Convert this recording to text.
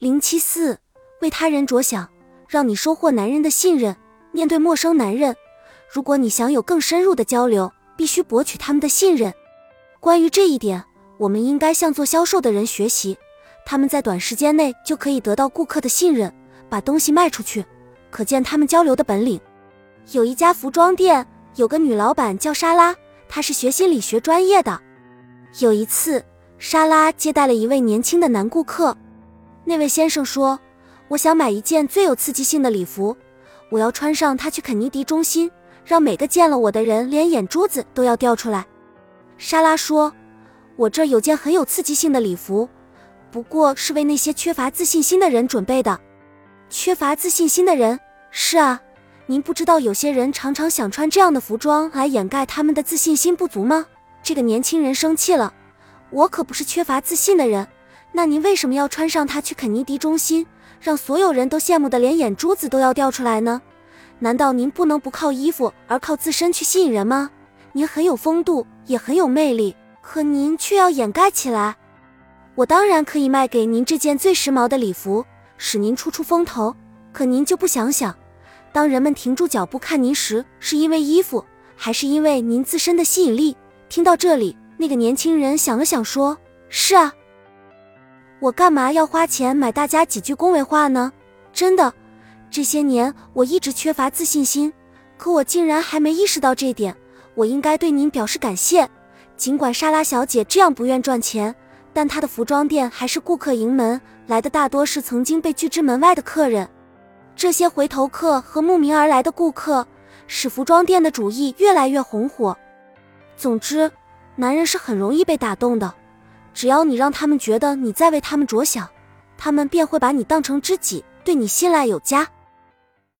零七四，为他人着想，让你收获男人的信任。面对陌生男人，如果你想有更深入的交流，必须博取他们的信任。关于这一点，我们应该向做销售的人学习，他们在短时间内就可以得到顾客的信任，把东西卖出去，可见他们交流的本领。有一家服装店，有个女老板叫莎拉，她是学心理学专业的。有一次，莎拉接待了一位年轻的男顾客。那位先生说：“我想买一件最有刺激性的礼服，我要穿上它去肯尼迪中心，让每个见了我的人连眼珠子都要掉出来。”莎拉说：“我这儿有件很有刺激性的礼服，不过是为那些缺乏自信心的人准备的。缺乏自信心的人？是啊。”您不知道有些人常常想穿这样的服装来掩盖他们的自信心不足吗？这个年轻人生气了。我可不是缺乏自信的人，那您为什么要穿上它去肯尼迪中心，让所有人都羡慕的连眼珠子都要掉出来呢？难道您不能不靠衣服而靠自身去吸引人吗？您很有风度，也很有魅力，可您却要掩盖起来。我当然可以卖给您这件最时髦的礼服，使您出出风头，可您就不想想？当人们停住脚步看您时，是因为衣服，还是因为您自身的吸引力？听到这里，那个年轻人想了想，说：“是啊，我干嘛要花钱买大家几句恭维话呢？真的，这些年我一直缺乏自信心，可我竟然还没意识到这点。我应该对您表示感谢。尽管莎拉小姐这样不愿赚钱，但她的服装店还是顾客盈门，来的大多是曾经被拒之门外的客人。”这些回头客和慕名而来的顾客，使服装店的主意越来越红火。总之，男人是很容易被打动的，只要你让他们觉得你在为他们着想，他们便会把你当成知己，对你信赖有加。